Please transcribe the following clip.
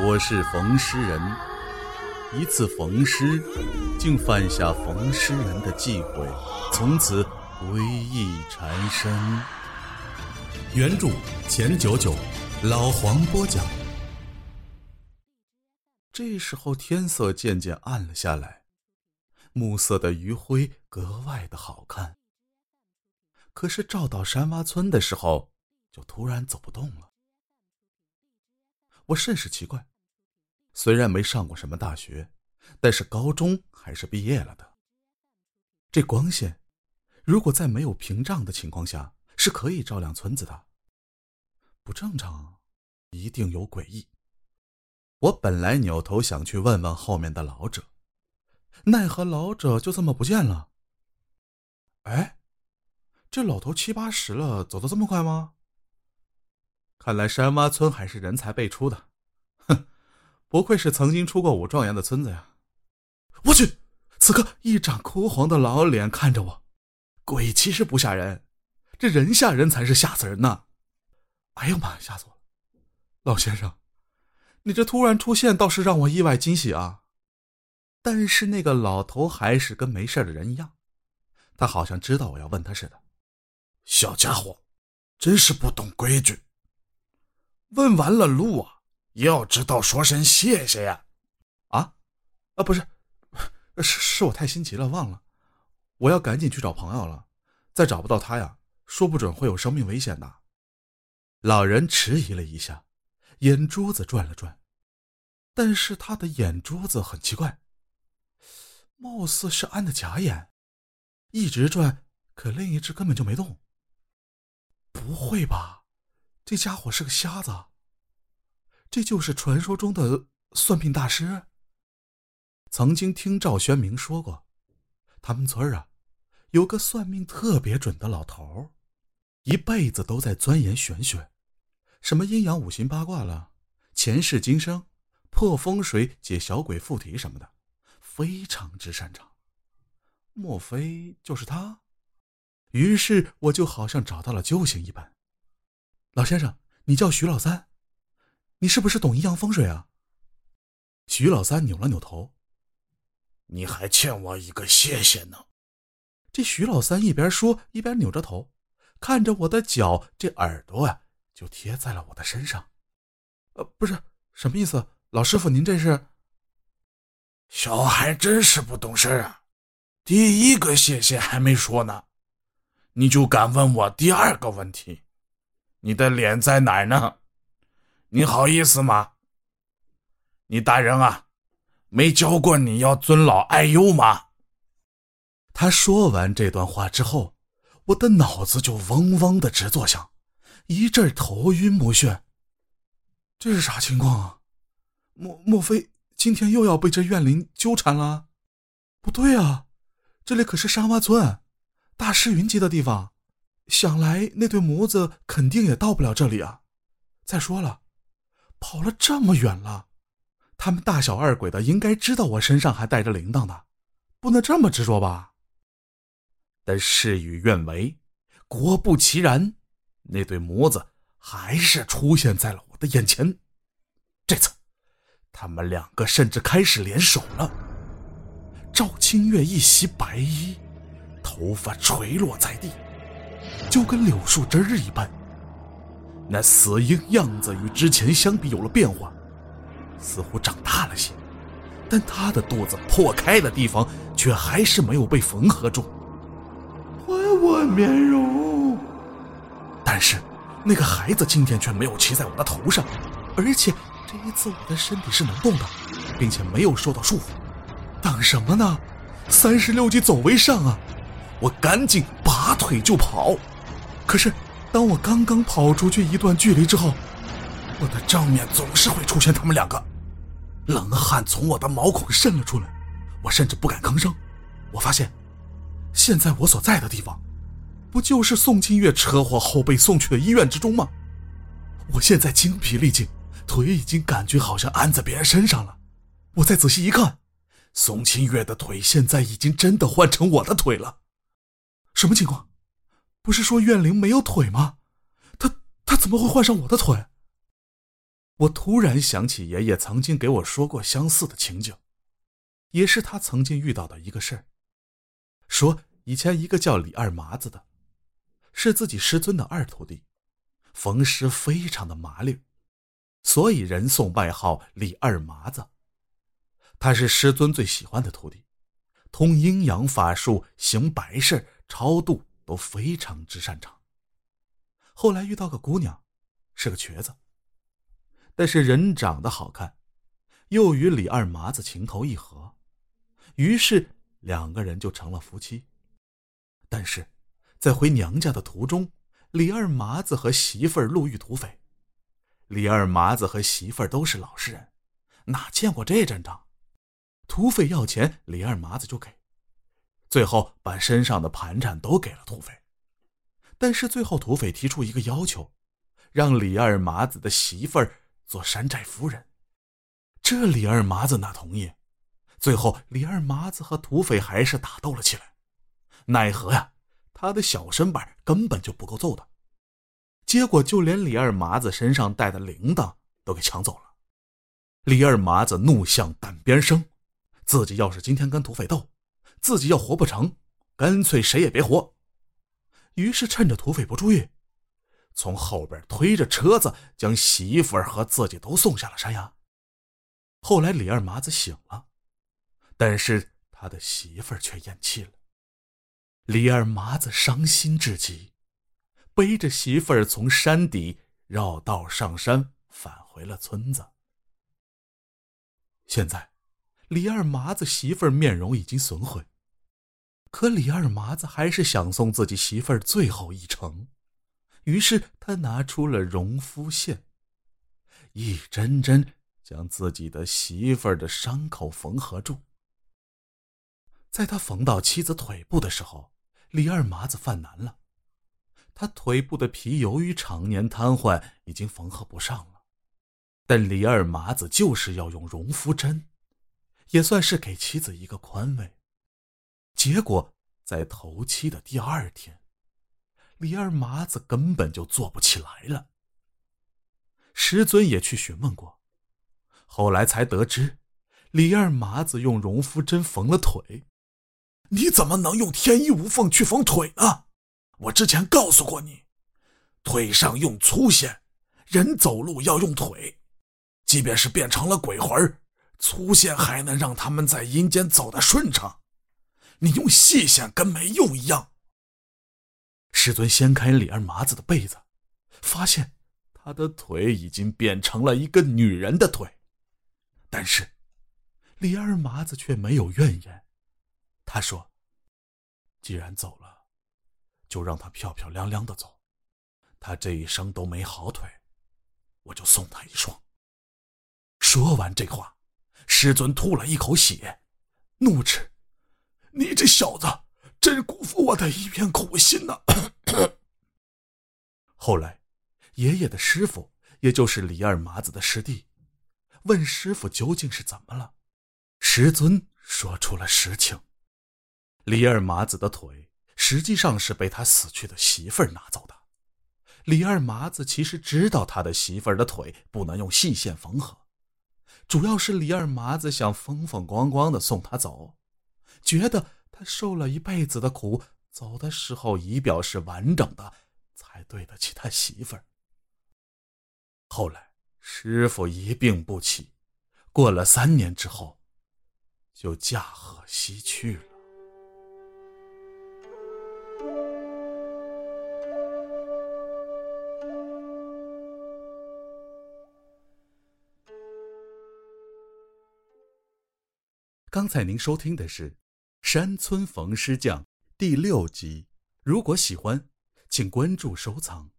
我是冯诗人。一次逢诗，竟犯下冯诗人的忌讳，从此归意缠身。原著钱九九，老黄播讲。这时候天色渐渐暗了下来，暮色的余晖格外的好看。可是照到山洼村的时候，就突然走不动了。我甚是奇怪，虽然没上过什么大学，但是高中还是毕业了的。这光线，如果在没有屏障的情况下，是可以照亮村子的。不正常，一定有诡异。我本来扭头想去问问后面的老者，奈何老者就这么不见了。哎。这老头七八十了，走得这么快吗？看来山洼村还是人才辈出的，不愧是曾经出过武状元的村子呀！我去，此刻一张枯黄的老脸看着我，鬼其实不吓人，这人吓人才是吓死人呢！哎呀妈，吓死我了！老先生，你这突然出现倒是让我意外惊喜啊！但是那个老头还是跟没事的人一样，他好像知道我要问他似的。小家伙，真是不懂规矩。问完了路啊，要知道说声谢谢呀！啊，啊，不是，是是我太心急了，忘了。我要赶紧去找朋友了，再找不到他呀，说不准会有生命危险的。老人迟疑了一下，眼珠子转了转，但是他的眼珠子很奇怪，貌似是安的假眼，一直转，可另一只根本就没动。不会吧，这家伙是个瞎子？这就是传说中的算命大师。曾经听赵宣明说过，他们村啊，有个算命特别准的老头一辈子都在钻研玄学，什么阴阳五行八卦了，前世今生，破风水、解小鬼附体什么的，非常之擅长。莫非就是他？于是我就好像找到了救星一般。老先生，你叫徐老三，你是不是懂阴阳风水啊？徐老三扭了扭头。你还欠我一个谢谢呢。这徐老三一边说一边扭着头，看着我的脚，这耳朵啊就贴在了我的身上。呃，不是，什么意思？老师傅，您这是？小孩真是不懂事啊！第一个谢谢还没说呢。你就敢问我第二个问题？你的脸在哪儿呢？你好意思吗？你大人啊，没教过你要尊老爱幼吗？他说完这段话之后，我的脑子就嗡嗡的直作响，一阵头晕目眩。这是啥情况啊？莫莫非今天又要被这怨灵纠缠了？不对啊，这里可是沙洼村。大师云集的地方，想来那对母子肯定也到不了这里啊。再说了，跑了这么远了，他们大小二鬼的应该知道我身上还带着铃铛的，不能这么执着吧？但事与愿违，果不其然，那对母子还是出现在了我的眼前。这次，他们两个甚至开始联手了。赵清月一袭白衣。头发垂落在地，就跟柳树枝儿一般。那死婴样子与之前相比有了变化，似乎长大了些，但他的肚子破开的地方却还是没有被缝合住。还我面容！但是那个孩子今天却没有骑在我的头上，而且这一次我的身体是能动的，并且没有受到束缚。等什么呢？三十六计，走为上啊！我赶紧拔腿就跑，可是当我刚刚跑出去一段距离之后，我的正面总是会出现他们两个，冷汗从我的毛孔渗了出来，我甚至不敢吭声。我发现，现在我所在的地方，不就是宋清月车祸后被送去的医院之中吗？我现在精疲力尽，腿已经感觉好像安在别人身上了。我再仔细一看，宋清月的腿现在已经真的换成我的腿了。什么情况？不是说怨灵没有腿吗？他他怎么会换上我的腿？我突然想起爷爷曾经给我说过相似的情景，也是他曾经遇到的一个事儿。说以前一个叫李二麻子的，是自己师尊的二徒弟，逢师非常的麻利，所以人送外号李二麻子。他是师尊最喜欢的徒弟，通阴阳法术、行白事、超度都非常之擅长。后来遇到个姑娘，是个瘸子。但是人长得好看，又与李二麻子情投意合，于是两个人就成了夫妻。但是，在回娘家的途中，李二麻子和媳妇儿路遇土匪。李二麻子和媳妇儿都是老实人，哪见过这阵仗？土匪要钱，李二麻子就给，最后把身上的盘缠都给了土匪。但是最后土匪提出一个要求，让李二麻子的媳妇儿。做山寨夫人，这李二麻子哪同意？最后，李二麻子和土匪还是打斗了起来。奈何呀，他的小身板根本就不够揍的，结果就连李二麻子身上带的铃铛都给抢走了。李二麻子怒向胆边生，自己要是今天跟土匪斗，自己要活不成，干脆谁也别活。于是趁着土匪不注意。从后边推着车子，将媳妇儿和自己都送下了山崖。后来李二麻子醒了，但是他的媳妇儿却咽气了。李二麻子伤心至极，背着媳妇儿从山底绕道上山，返回了村子。现在，李二麻子媳妇儿面容已经损毁，可李二麻子还是想送自己媳妇儿最后一程。于是他拿出了绒肤线，一针针将自己的媳妇儿的伤口缝合住。在他缝到妻子腿部的时候，李二麻子犯难了，他腿部的皮由于常年瘫痪，已经缝合不上了。但李二麻子就是要用绒肤针，也算是给妻子一个宽慰。结果在头七的第二天。李二麻子根本就坐不起来了。师尊也去询问过，后来才得知，李二麻子用绒肤针缝了腿。你怎么能用天衣无缝去缝腿呢？我之前告诉过你，腿上用粗线，人走路要用腿。即便是变成了鬼魂，粗线还能让他们在阴间走得顺畅。你用细线跟没用一样。师尊掀开李二麻子的被子，发现他的腿已经变成了一个女人的腿。但是，李二麻子却没有怨言。他说：“既然走了，就让他漂漂亮亮的走。他这一生都没好腿，我就送他一双。”说完这话，师尊吐了一口血，怒斥：“你这小子！”真辜负我的一片苦心呐！后来，爷爷的师傅，也就是李二麻子的师弟，问师傅究竟是怎么了。师尊说出了实情：李二麻子的腿实际上是被他死去的媳妇儿拿走的。李二麻子其实知道他的媳妇儿的腿不能用细线缝合，主要是李二麻子想风风光光的送他走，觉得。他受了一辈子的苦，走的时候仪表是完整的，才对得起他媳妇儿。后来师傅一病不起，过了三年之后，就驾鹤西去了。刚才您收听的是。山村逢师匠第六集，如果喜欢，请关注收藏。